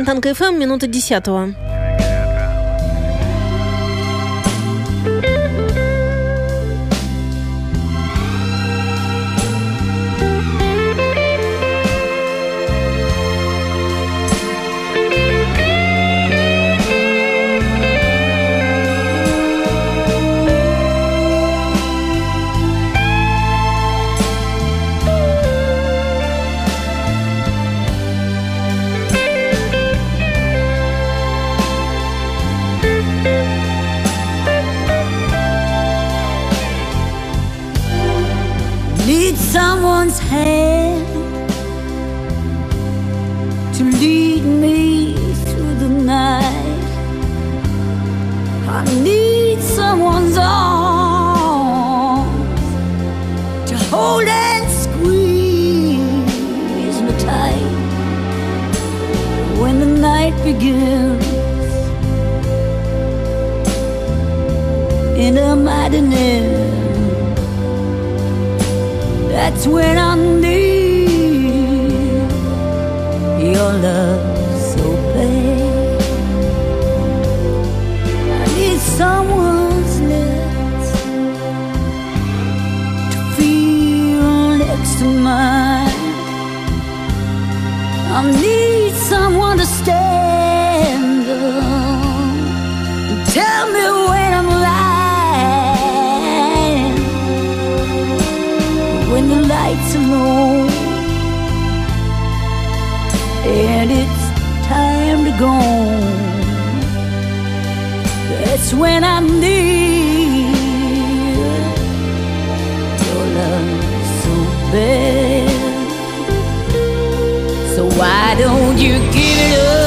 Фонтанка FM, эм, минута десятого. So why don't you give it up?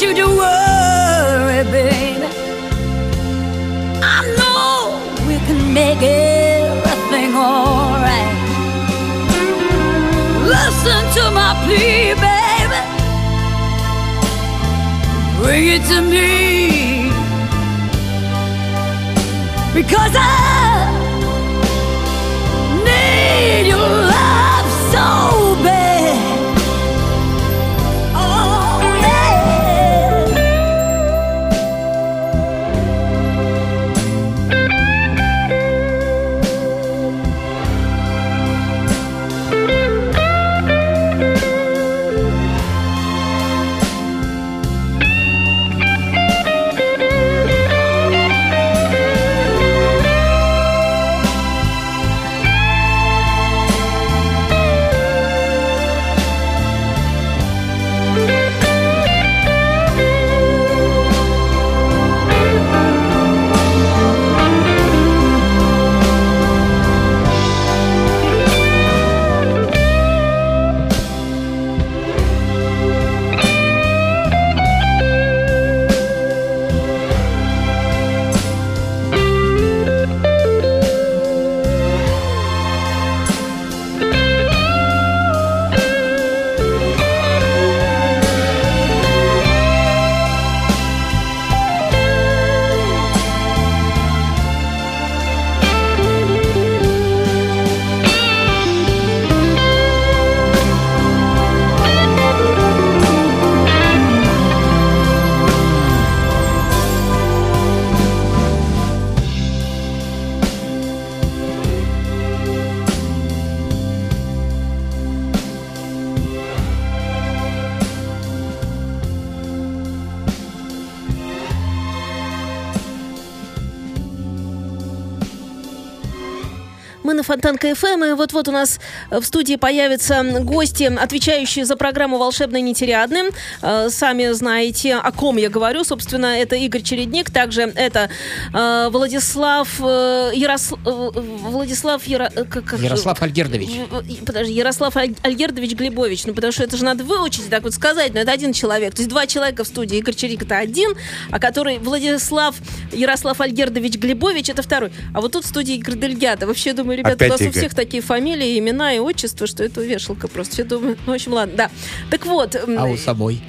want you to worry, baby. I know we can make everything alright. Listen to my plea, baby. Bring it to me. Because I Фонтанка КФМ. И вот-вот у нас в студии появятся гости, отвечающие за программу «Волшебные нетериадны». Э, сами знаете, о ком я говорю. Собственно, это Игорь Чередник. Также это э, Владислав... Э, Ярос... Владислав... Яро... Как... Ярослав Альгердович. Подожди, Ярослав Альгердович Глебович. Ну, потому что это же надо выучить, так вот сказать. Но это один человек. То есть два человека в студии. Игорь Чередник это один, а который Владислав Ярослав Альгердович Глебович это второй. А вот тут в студии Игорь Дельгята. Вообще, думаю, ребята, Опять у вас Игорь. у всех такие фамилии, имена и отчества, что это вешалка просто. Все думают, ну, в общем, ладно, да. Так вот. А у собой.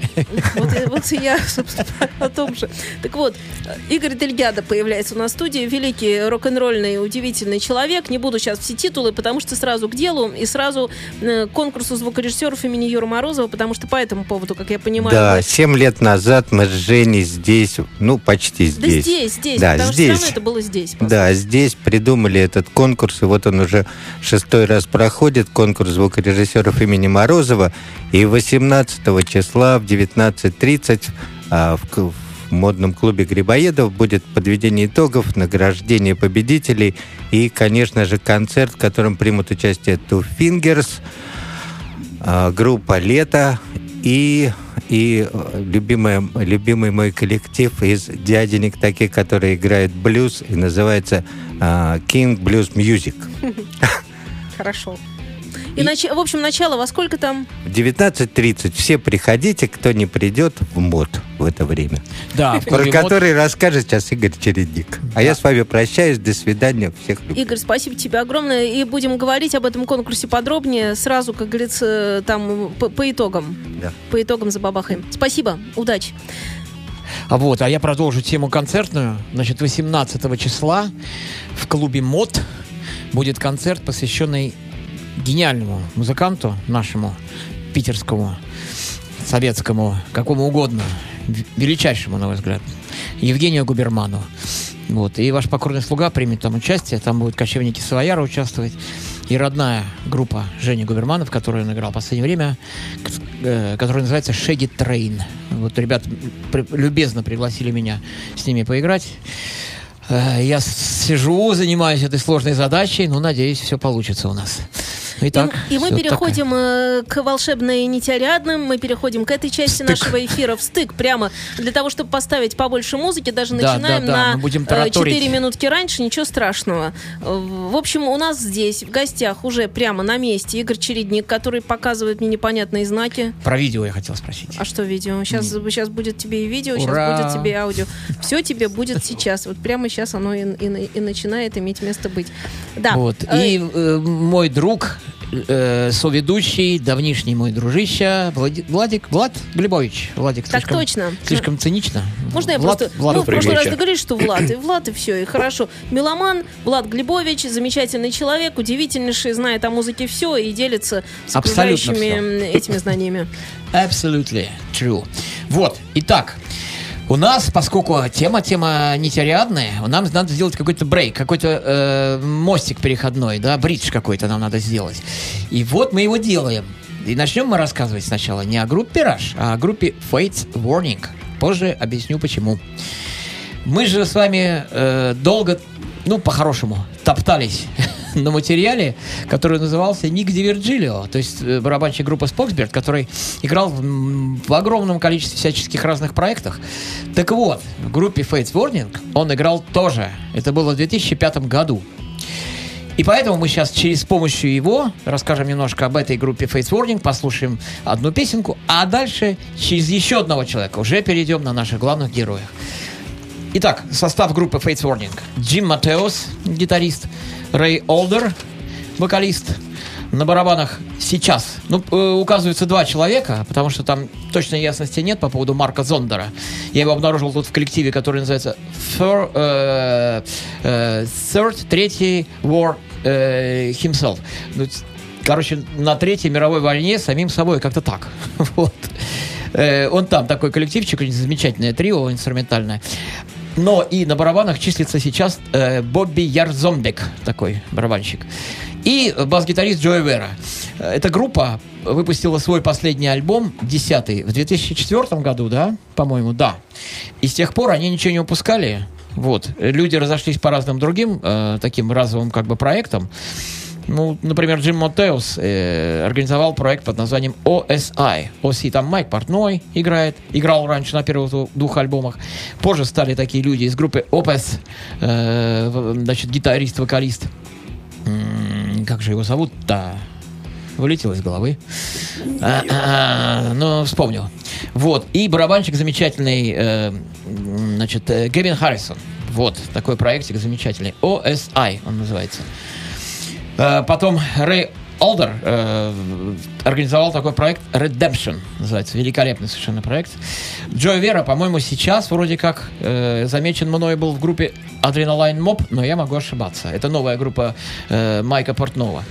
Вот, вот я, собственно, о том же. Так вот, Игорь Дельгяда появляется у нас в студии. Великий рок-н-ролльный, удивительный человек. Не буду сейчас все титулы, потому что сразу к делу и сразу к конкурсу звукорежиссеров имени Юра Морозова, потому что по этому поводу, как я понимаю... Да, семь лет назад мы с Женей здесь, ну, почти здесь. Да здесь, здесь, да, потому здесь. что все равно это было здесь. Да, здесь придумали этот конкурс, и вот он уже шестой раз проходит, конкурс звукорежиссеров имени Морозова, и 18 числа в 19.30 а, в, в модном клубе Грибоедов будет подведение итогов, награждение победителей и, конечно же, концерт, в котором примут участие Two Fingers, а, группа «Лето» и и э, любимый, любимый мой коллектив из дяденек таких, которые играют блюз, и называется uh, King Blues Music. Хорошо. И, и нач... в общем, начало во сколько там? В 19.30. Все приходите, кто не придет в МОД в это время. Да, Про который расскажет сейчас Игорь Чередник. А я с вами прощаюсь. До свидания. Всех люблю. Игорь, спасибо тебе огромное. И будем говорить об этом конкурсе подробнее сразу, как говорится, там по, по итогам. Да. По итогам за бабахаем. Спасибо. Удачи. А вот, а я продолжу тему концертную. Значит, 18 числа в клубе МОД будет концерт, посвященный гениальному музыканту нашему, питерскому, советскому, какому угодно, величайшему, на мой взгляд, Евгению Губерману. Вот. И ваш покорный слуга примет там участие. Там будут кочевники Савояра участвовать. И родная группа Жени Губермана, в которой он играл в последнее время, э, которая называется Shaggy Train. Вот ребят любезно пригласили меня с ними поиграть. Э, я сижу, занимаюсь этой сложной задачей, но надеюсь, все получится у нас. Итак, и, и мы переходим такая. Э, к волшебной нитярядным, мы переходом к этой части стык. нашего эфира в стык прямо для того, чтобы поставить побольше музыки, даже да, начинаем да, да, на будем 4 э, минутки раньше, ничего страшного. В общем, у нас здесь в гостях уже прямо на месте Игорь Чередник, который показывает мне непонятные знаки. Про видео я хотел спросить. А что видео? Сейчас, сейчас будет тебе и видео, Ура! сейчас будет тебе и аудио. Все тебе будет сейчас. Вот прямо сейчас оно и, и, и начинает иметь место быть. Да. Вот. И э, мой друг э, соведущий, давнишний мой дружище, Влади, Владик, Влад Глебович. Владик, так слишком, точно. Слишком цинично. Можно я Влад, просто... Влад, ну, в прошлый раз договорились, что Влад, и Влад, и все, и хорошо. Меломан, Влад Глебович, замечательный человек, удивительнейший, знает о музыке все и делится с окружающими этими знаниями. Absolutely true. Вот, итак, у нас, поскольку тема тема нетериадная, нам надо сделать какой-то брейк, какой-то э, мостик переходной, да, бридж какой-то нам надо сделать. И вот мы его делаем. И начнем мы рассказывать сначала не о группе Rush, а о группе Fates Warning. Позже объясню почему. Мы же с вами э, долго, ну, по-хорошему, топтались на материале, который назывался Ник Дивергилио, то есть э, барабанщик группы Споксберт, который играл в, в огромном количестве всяческих разных проектах. Так вот, в группе Fates Warning он играл тоже. Это было в 2005 году. И поэтому мы сейчас через помощью его расскажем немножко об этой группе Face Warning, послушаем одну песенку, а дальше через еще одного человека уже перейдем на наших главных героев. Итак, состав группы Fates Warning. Джим Матеос, гитарист. Рэй Олдер, вокалист. На барабанах сейчас, ну, э, указываются два человека, потому что там точной ясности нет по поводу Марка Зондера. Я его обнаружил тут в коллективе, который называется Third, э, э, Third Третий War э, Himself. Ну, короче, на Третьей мировой войне самим собой, как-то так. вот. Э, он там такой коллективчик, замечательное трио инструментальное. Но и на барабанах числится сейчас э, Бобби Ярзомбек, такой барабанщик. И бас-гитарист Джои Вера. Эта группа выпустила свой последний альбом, десятый, в 2004 году, да, по-моему, да. И с тех пор они ничего не выпускали. Вот. Люди разошлись по разным другим э, таким разовым как бы проектам. Ну, например, Джим Мотеус э, организовал проект под названием OSI. OSI там Майк Портной играет, играл раньше на первых дву- двух альбомах. Позже стали такие люди из группы Opus, э, значит, гитарист, вокалист. М, Как же его зовут-то? Вылетело из головы. А, а, а, ну, вспомнил. Вот. И барабанщик замечательный, э, значит, э, Гевин Харрисон. Вот, такой проектик замечательный. OSI он называется. Э, Потом Рэй Олдер э, организовал такой проект Redemption, называется. Великолепный совершенно проект. Джо Вера, по-моему, сейчас вроде как э, замечен мной был в группе Adrenaline Mob, но я могу ошибаться. Это новая группа э, Майка Портнова.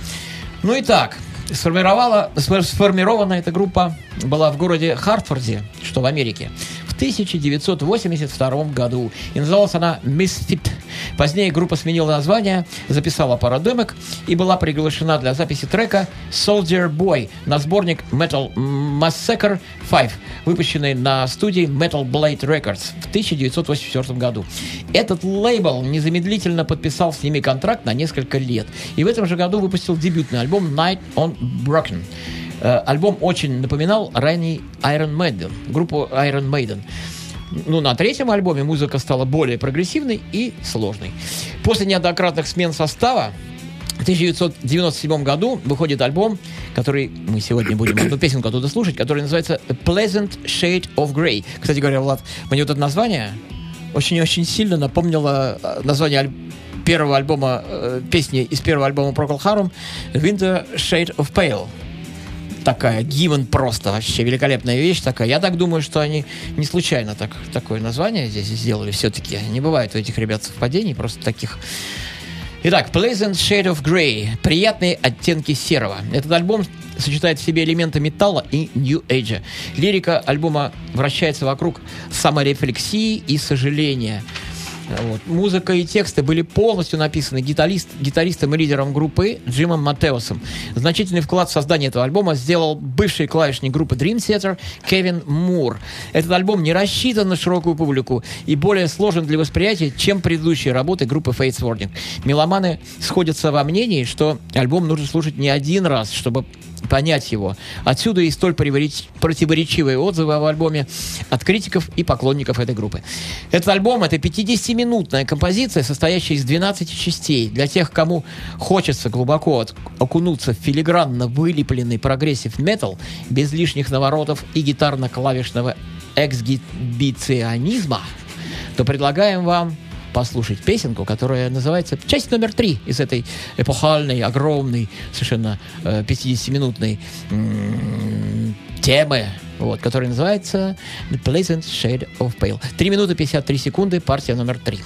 Ну и так, сформировала, сфор- сформирована эта группа была в городе Хартфорде, что в Америке, 1982 году. И называлась она Misfit. Позднее группа сменила название, записала пару демок и была приглашена для записи трека Soldier Boy на сборник Metal Massacre 5, выпущенный на студии Metal Blade Records в 1984 году. Этот лейбл незамедлительно подписал с ними контракт на несколько лет. И в этом же году выпустил дебютный альбом Night on Broken. Э, Альбом очень напоминал ранний Iron Maiden, группу Iron Maiden. Ну, на третьем альбоме музыка стала более прогрессивной и сложной. После неоднократных смен состава в 1997 году выходит альбом, который мы сегодня будем одну песенку оттуда слушать, который называется Pleasant Shade of Grey. Кстати говоря, Влад, мне вот это название очень-очень сильно напомнило э, название аль- первого альбома, э, песни из первого альбома Procol Harum Winter Shade of Pale такая, гимн просто, вообще великолепная вещь такая. Я так думаю, что они не случайно так, такое название здесь сделали все-таки. Не бывает у этих ребят совпадений, просто таких. Итак, Pleasant Shade of Grey. Приятные оттенки серого. Этот альбом сочетает в себе элементы металла и нью-эйджа. Лирика альбома вращается вокруг саморефлексии и сожаления. Вот. Музыка и тексты были полностью написаны гитарист, гитаристом и лидером группы Джимом Матеусом. Значительный вклад в создание этого альбома сделал бывший клавишник группы Dream Theater Кевин Мур. Этот альбом не рассчитан на широкую публику и более сложен для восприятия, чем предыдущие работы группы Fates Warning. Меломаны сходятся во мнении, что альбом нужно слушать не один раз, чтобы понять его. Отсюда и столь противоречивые отзывы об альбоме от критиков и поклонников этой группы. Этот альбом — это 50-минутная композиция, состоящая из 12 частей. Для тех, кому хочется глубоко окунуться в филигранно вылепленный progressive metal, без лишних наворотов и гитарно-клавишного эксгибиционизма, то предлагаем вам послушать песенку, которая называется часть номер три из этой эпохальной, огромной, совершенно э, 50-минутной темы, вот, которая называется The Pleasant Shade of Pale. 3 минуты 53 секунды, партия номер три.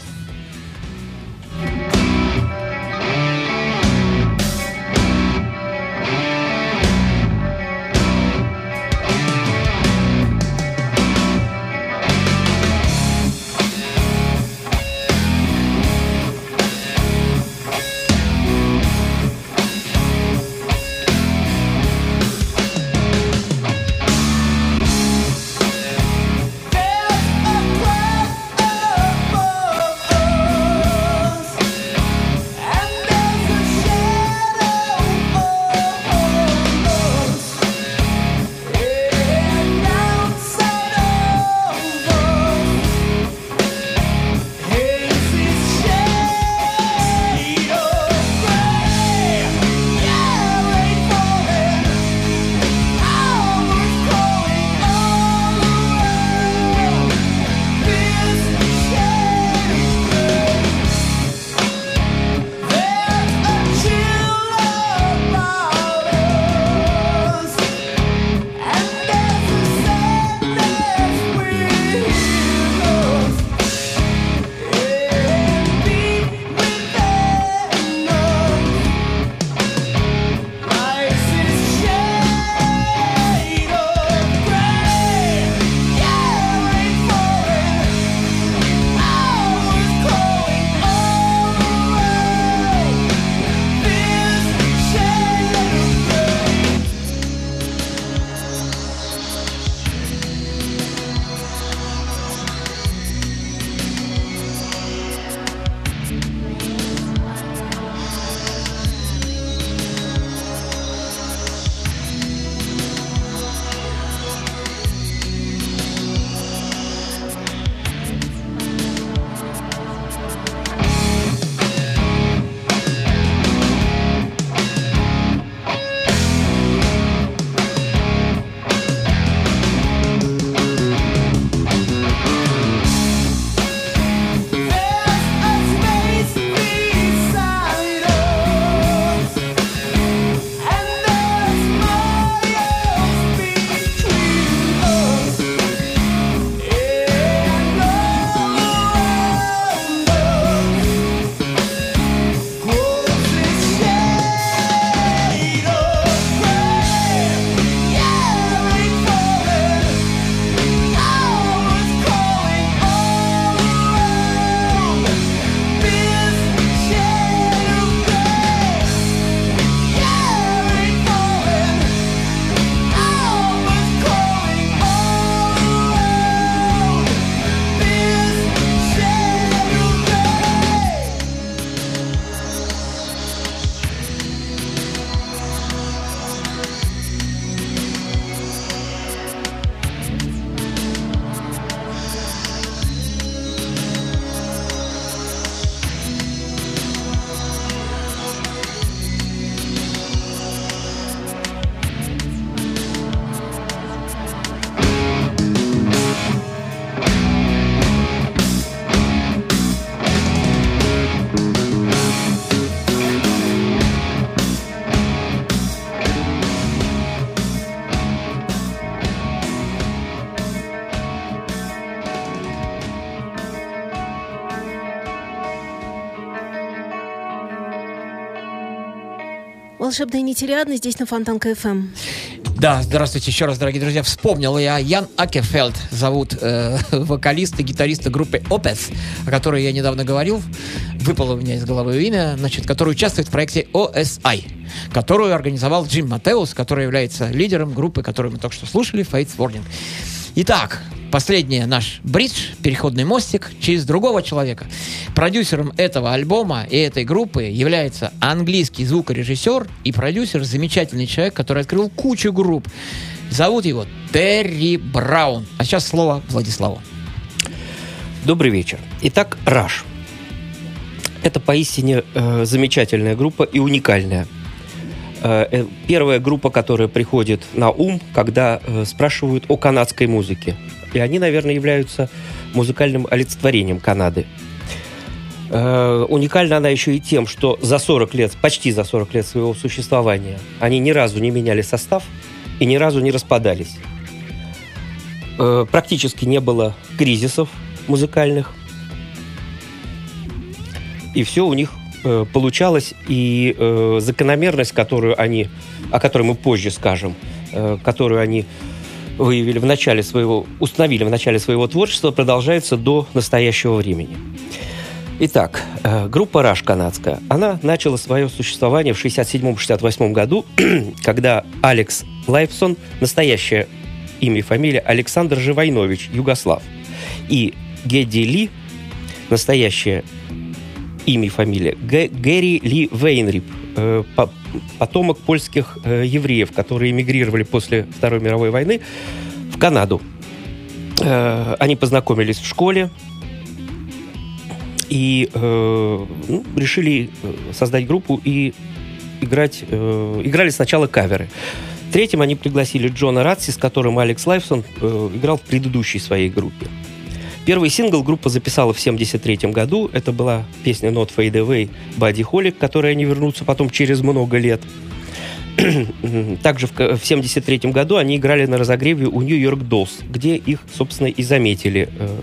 Волшебная нетериадна здесь на Фонтанка ФМ. Да, здравствуйте еще раз, дорогие друзья. Вспомнил я Ян Акефелд, зовут э, вокалиста, гитариста группы Opeth, о которой я недавно говорил. Выпало у меня из головы имя, значит, который участвует в проекте OSI, которую организовал Джим Матеус, который является лидером группы, которую мы только что слушали, Fates Warning. Итак, последний наш бридж, переходный мостик через другого человека. Продюсером этого альбома и этой группы является английский звукорежиссер и продюсер, замечательный человек, который открыл кучу групп. Зовут его Терри Браун. А сейчас слово Владиславу. Добрый вечер. Итак, Раш. Это поистине э, замечательная группа и уникальная. Э, э, первая группа, которая приходит на ум, когда э, спрашивают о канадской музыке. И они, наверное, являются музыкальным олицетворением Канады. Уникальна она еще и тем, что за 40 лет, почти за 40 лет своего существования, они ни разу не меняли состав и ни разу не распадались. Практически не было кризисов музыкальных. И все у них э, получалось, и э, закономерность, которую они, о которой мы позже скажем, э, которую они выявили в начале своего, установили в начале своего творчества, продолжается до настоящего времени. Итак, э, группа «Раш» канадская, она начала свое существование в 67-68 году, когда Алекс Лайфсон, настоящее имя и фамилия Александр Живайнович, Югослав, и Гедди Ли, настоящее имя и фамилия, Г- Гэри Ли Вейнрип, э, по- потомок польских э, евреев, которые эмигрировали после Второй мировой войны в Канаду. Э, они познакомились в школе и э, ну, решили э, создать группу и играть. э, играли сначала каверы. Третьим они пригласили Джона Радси, с которым Алекс Лайфсон э, играл в предыдущей своей группе. Первый сингл группа записала в 73 году. Это была песня Not Fade Away Buddy Holly, к которой они вернутся потом через много лет. Также в к- в 73 году они играли на разогреве у York Dolls, где их, собственно, и заметили. Э,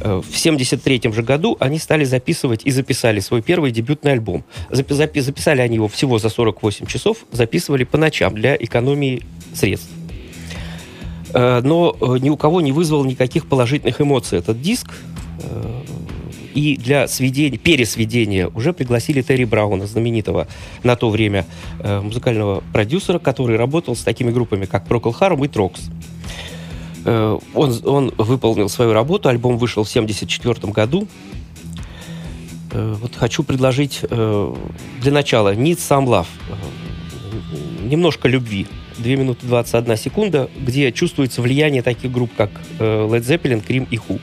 э, В 73 же году они стали записывать и записали свой первый дебютный альбом. Запи- Записали они его всего за 48 часов, записывали по ночам для экономии средств. Э, но э, ни у кого не вызвал никаких положительных эмоций этот диск. Э, И для сведения, пересведения уже пригласили Терри Брауна, знаменитого на то время музыкального продюсера, который работал с такими группами, как Procol Harum и. Э, Он, он выполнил свою работу, альбом вышел в 1974 году. Вот хочу предложить для начала Need Some Love. Немножко любви. 2 минуты 21 секунда, где чувствуется влияние таких групп, как э, Led Zeppelin, Cream и Who.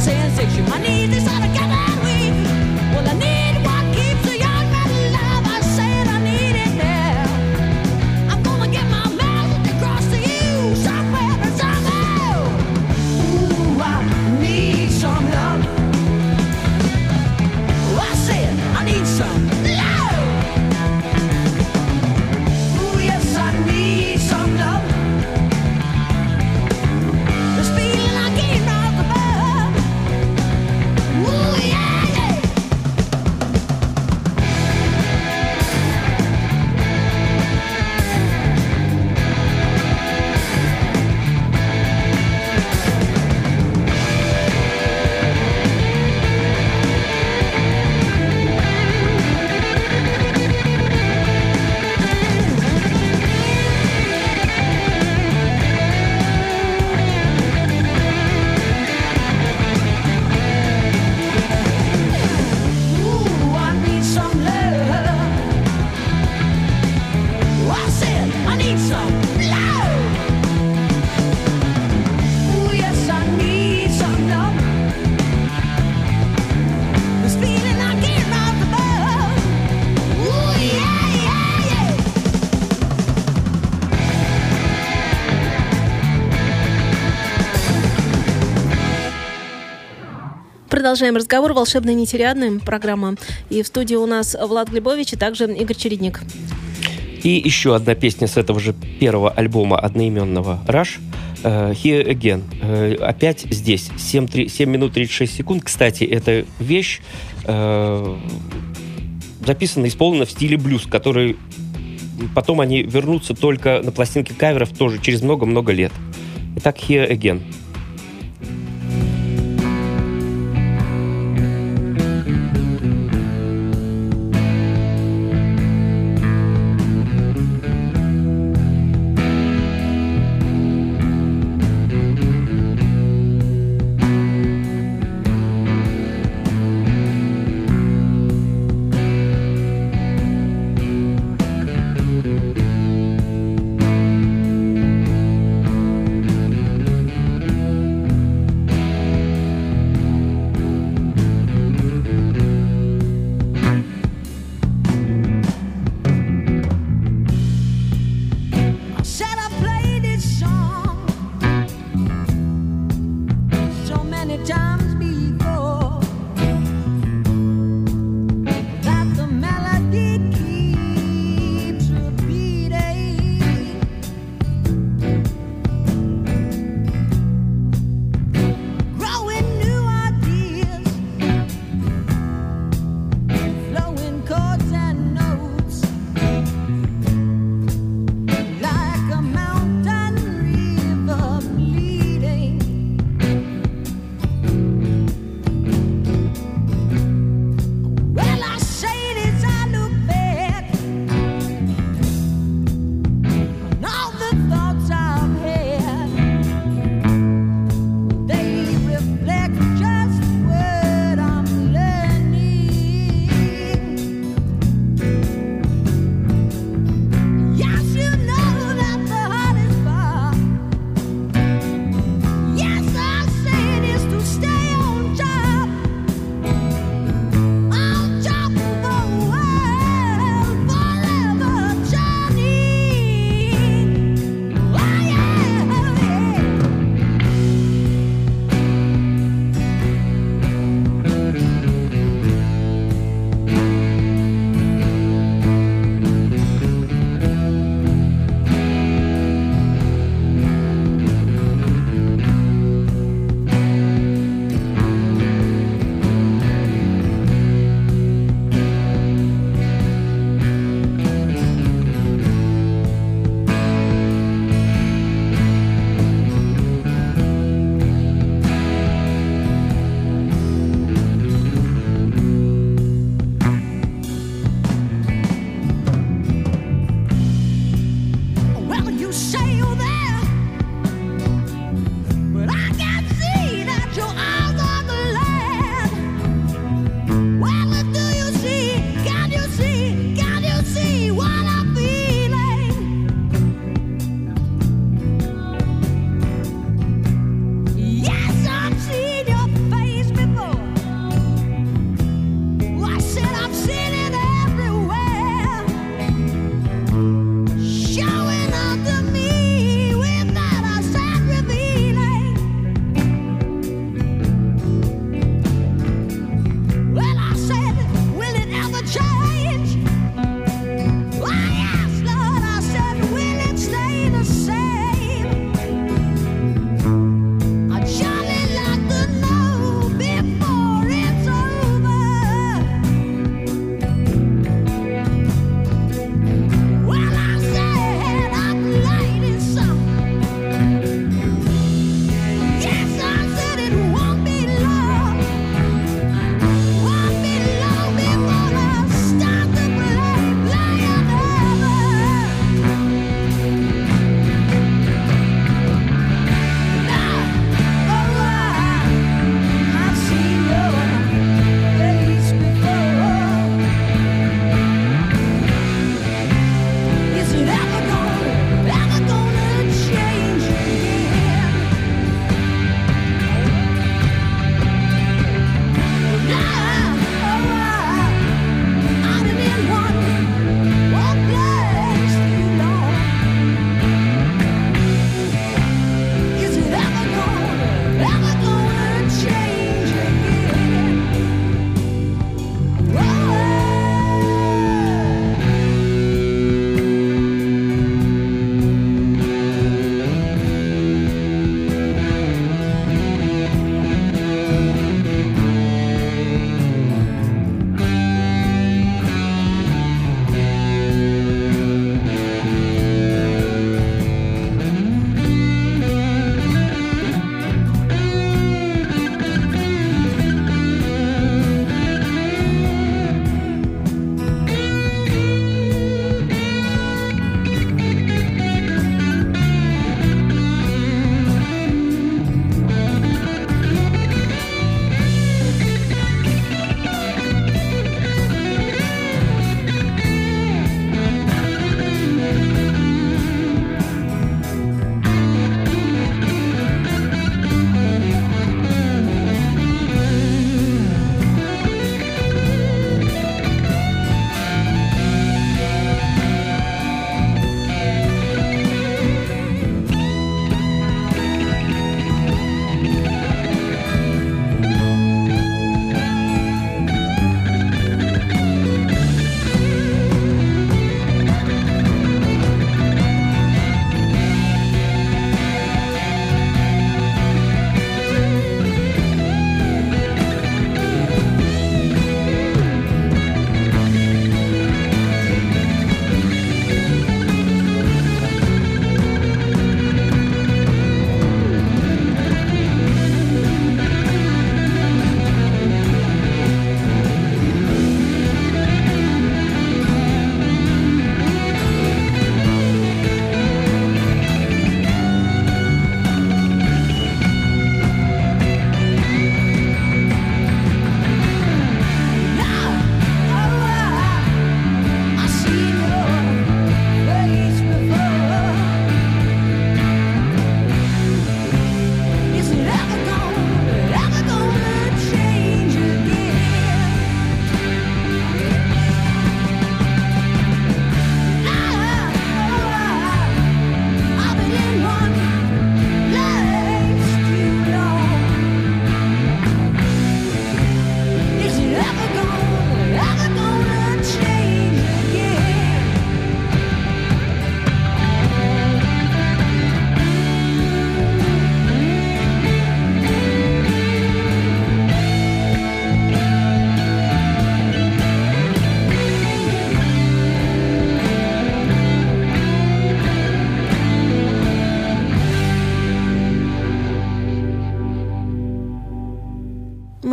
Sensation. I need this Продолжаем разговор. Волшебная нетериадная программа. И в студии у нас Влад Глебович и также Игорь Чередник. И еще одна песня с этого же первого альбома одноименного «Rush». Э, Here Again. Э, опять здесь. 7, 3, 7 минут 36 секунд. Кстати, эта вещь э, записана, исполнена в стиле блюз, который потом они вернутся только на пластинке каверов тоже через много-много лет. Итак, Here Again.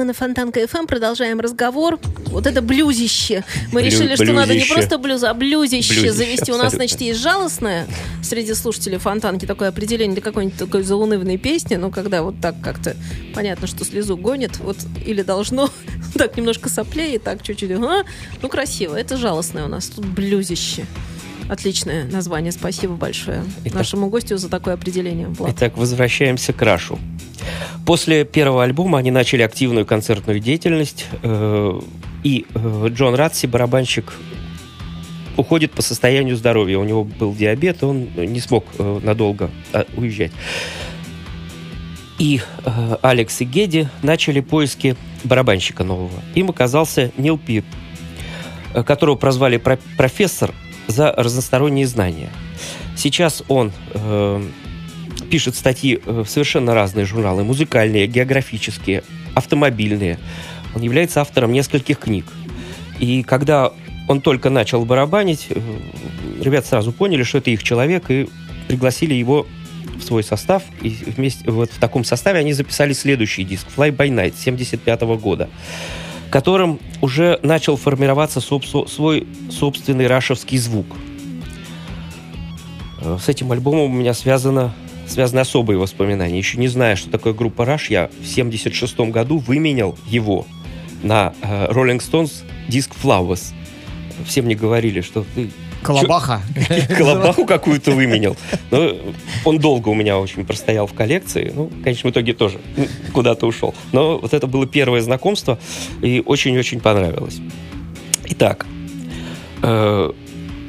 На Фонтанка FM. Продолжаем разговор. Вот это блюзище. Мы Блю- решили, что надо не блюзище. просто блюз, а блюзище, Блюзище, завести. У нас, абсолютно. значит, есть жалостное среди слушателей Фонтанки такое определение для какой-нибудь такой заунывной песни. Ну, когда вот так как-то понятно, что слезу гонит. Вот или должно так немножко соплей и так чуть-чуть. ага. Ну, красиво. Это жалостное у нас. Тут блюзище. Отличное название. Спасибо большое Итак. нашему гостю за такое определение. Влад. Итак, возвращаемся к Рашу. После первого альбома они начали активную концертную деятельность, э, и э, Джон Ратси, барабанщик, уходит по состоянию здоровья. У него был диабет, он не смог э, надолго э, уезжать. И Алекс и Геди начали поиски барабанщика нового. Им оказался Нил Пит, которого прозвали про- профессор за разносторонние знания. Сейчас он э, пишет статьи э, в совершенно разные журналы, музыкальные, географические, автомобильные. Он является автором нескольких книг. И когда он только начал барабанить, э, ребята сразу поняли, что это их человек, и пригласили его в свой состав. И вместе, вот в таком составе они записали следующий диск «Fly by Night» 75 года, которым уже начал формироваться свой собственный рашевский звук. Э, С этим альбомом у меня связано, связаны особые воспоминания. Еще не зная, что такое группа Rush, я в 76 году выменял его на э, Rolling Stones диск Flowers. Все мне говорили, что ты Колобаха. колобаху какую-то выменял. Но он долго у меня очень простоял в коллекции. Ну, в конечном итоге тоже куда-то ушел. Но вот это было первое знакомство, и очень-очень понравилось. Итак, э,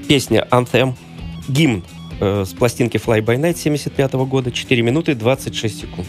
песня Anthem, гимн э, с пластинки Fly By Night 75 года, 4 минуты 26 секунд.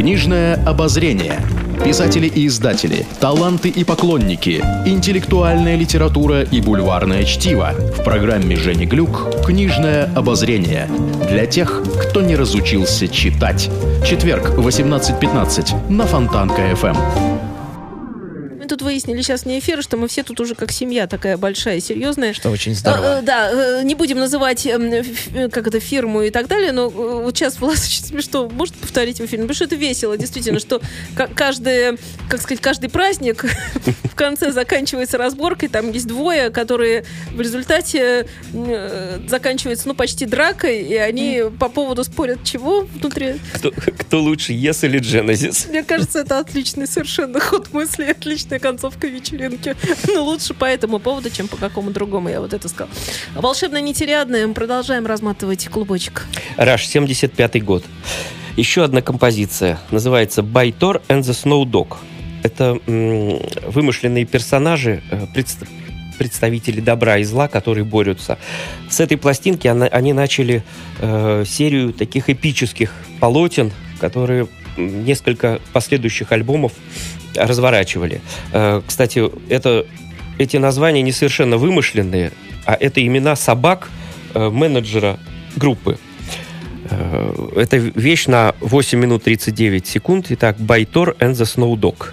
Книжное обозрение. Писатели и издатели, таланты и поклонники, интеллектуальная литература и бульварное чтиво. В программе Жени Глюк «Книжное обозрение». Для тех, кто не разучился читать. Четверг, 18.15 на Фонтанка. ФМ. Мы тут выяснили сейчас не эфир, что мы все тут уже как семья такая большая, серьезная. Что очень Э, здорово. э, Да, э, не будем называть эм, как это фирму и так далее, но вот сейчас Влас очень смешно. Может повторить в эфире? Потому что это весело, действительно, что ка- каждый, как сказать, каждый праздник в конце заканчивается разборкой. Там есть двое, которые в результате заканчиваются, ну, почти дракой, и они по поводу спорят чего внутри. Кто, кто лучше, Yes или Genesis? Мне кажется, это отличный совершенно ход мысли, отличная концовка вечеринки. Ну, лучше по этому поводу, чем по какому другому, я вот это сказала. Волшебная нетериадная, мы продолжаем разматывать клубочек. Раш, 75 год. Еще одна композиция. Называется «Байтор and the Snow Dog». Это вымышленные персонажи, э, предс- представители добра и зла, которые борются. С этой пластинки она- они начали э, серию таких эпических полотен, которые несколько последующих альбомов разворачивали. Э, кстати, это, эти названия не совершенно вымышленные, а это имена собак э, менеджера группы. Э, Это вещь на 8 минут 39 секунд. Итак, Байтор and the Snow Dog.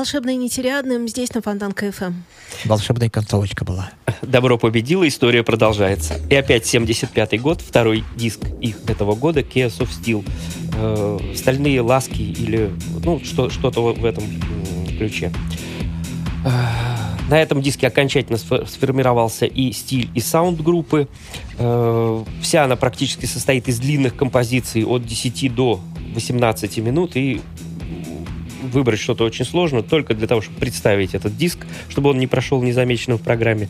Волшебный нетериадным здесь на Фонтанка ФМ. Волшебная концовочка была. Добро победило, история продолжается. И опять 75-й год, второй диск их этого года, Chaos of Steel. Э, стальные ласки или ну, что, что-то в этом ключе. Э, На этом диске окончательно сфо- сформировался и стиль, и саунд группы. Э, Вся она практически состоит из длинных композиций от 10 до 18 минут. И выбрать что-то очень сложно, только для того, чтобы представить этот диск, чтобы он не прошел незамеченным в программе.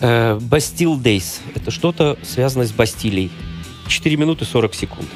Э, Bastille Days. Это что-то связанное с Бастилией. 4 минуты 40 секунд.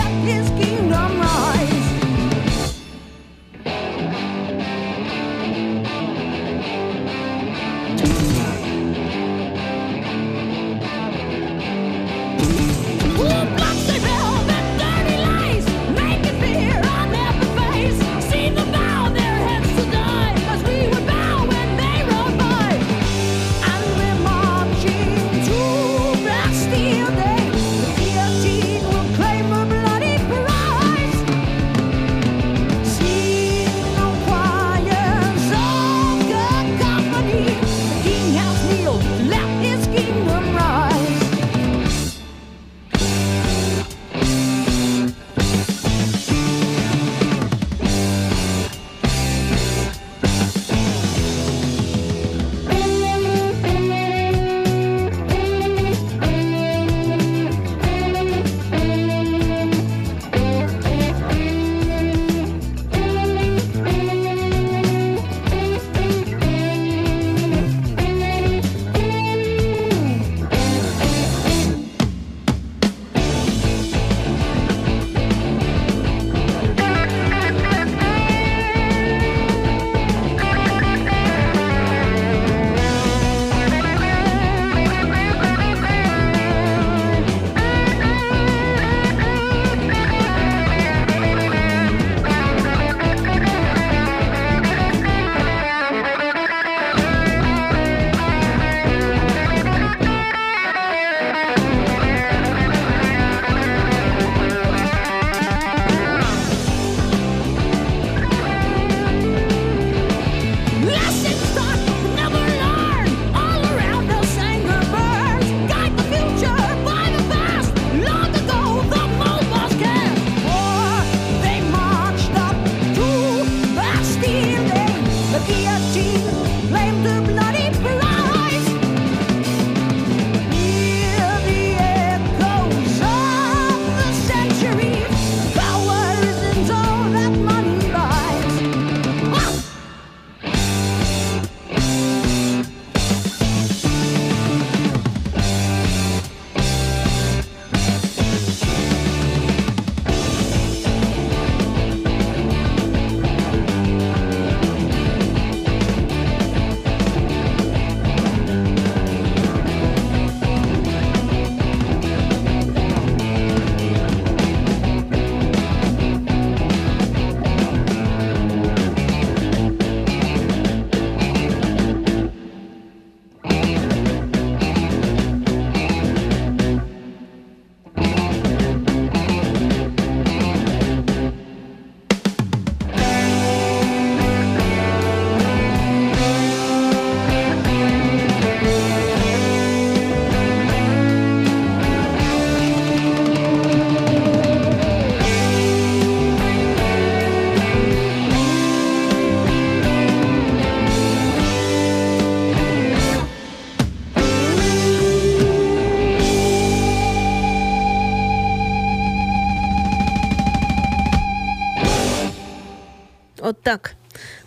let his.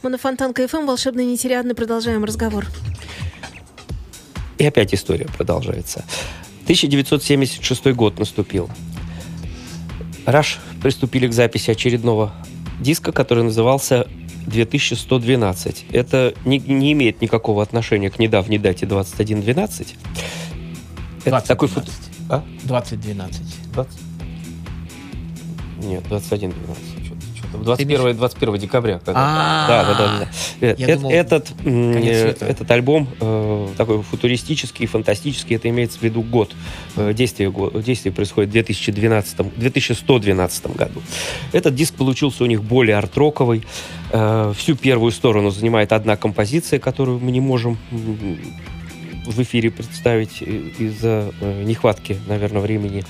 Мы на Фонтанка ФМ, волшебный нетериадный, продолжаем разговор. И опять история продолжается. 1976 год наступил. Раш приступили к записи очередного диска, который назывался 2112. Это не, не имеет никакого отношения к недавней дате 2112. Это такой. 2012. А? 2012. 20? Нет, 21 12. Что-то, что-то. 21, 21 декабря. А, да, да, да, да. Э, этот, э, этот альбом э, такой футуристический, фантастический, это имеется в виду год. Действие, действие происходит в 2012, 2112 году. Этот диск получился у них более арт-роковый. Всю первую сторону занимает одна композиция, которую мы не можем в эфире представить э, из-за э, нехватки, наверное, времени.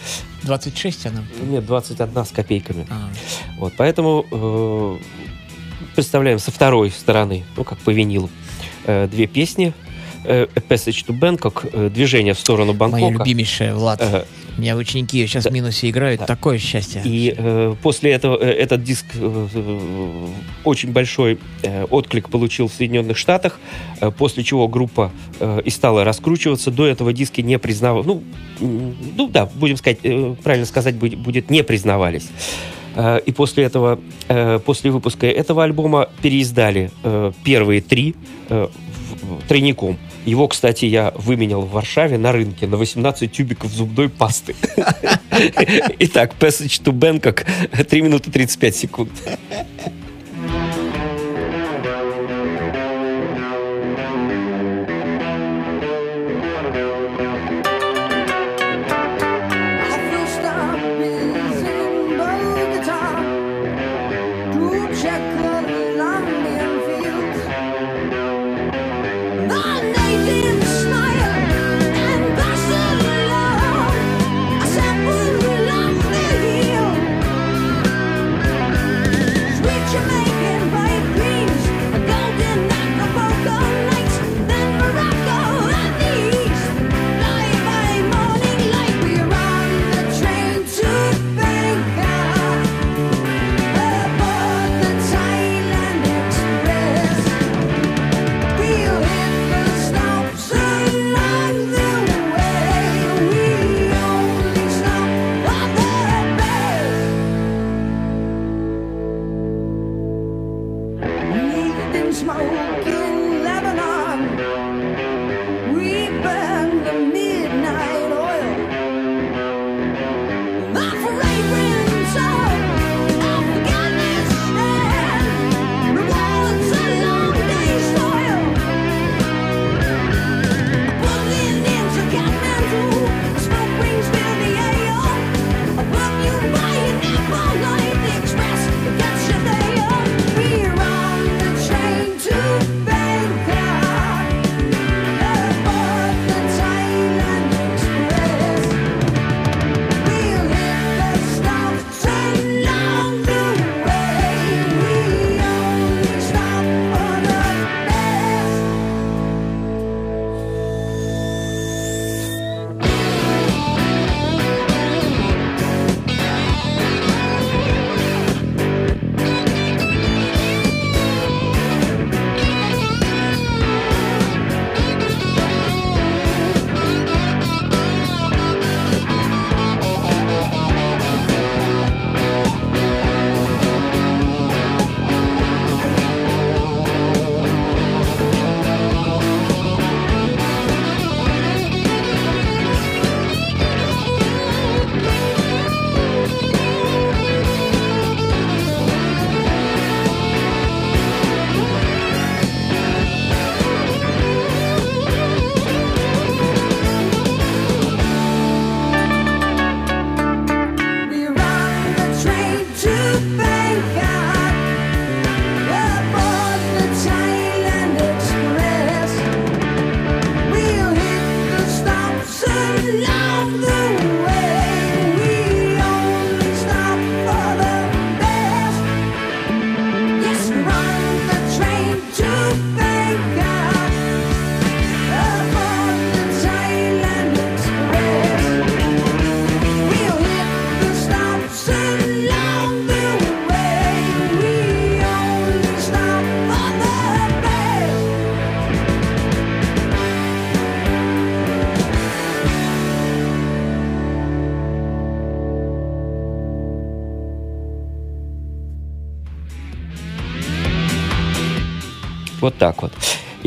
26 она. Нет, 21 с копейками. А, Вот, поэтому э, представляем со второй стороны, ну, как по винилу, э, две песни. Э, Passage to Bangkok, движение в сторону моя Бангкока. любимейшая, Влад. У меня ученики сейчас в минусе играют. Да. Такое счастье. И э, после этого э, этот диск э, э, очень большой э, отклик получил в Соединенных Штатах, э, после чего группа э, и стала раскручиваться. До этого диски не признавали, ну, ну да, будем сказать, э, правильно сказать будет, будет не признавались. Э, И после этого, э, после выпуска этого альбома переиздали э, первые три э, тройником. Его, кстати, я выменял в Варшаве на рынке на 18 тюбиков зубной пасты. Итак, Passage to Bangkok 3 минуты 35 секунд.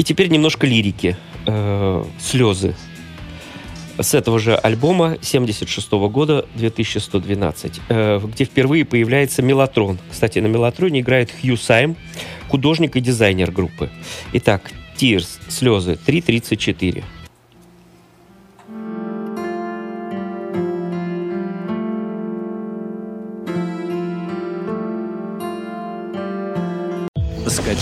Теперь немножко лирики. Э, Слезы. С этого же альбома 76 года 2112, э, где впервые появляется Мелатрон. Кстати, на Мелатроне играет Хью Сайм, художник и дизайнер группы. Итак, Tears, слезы, 3.34.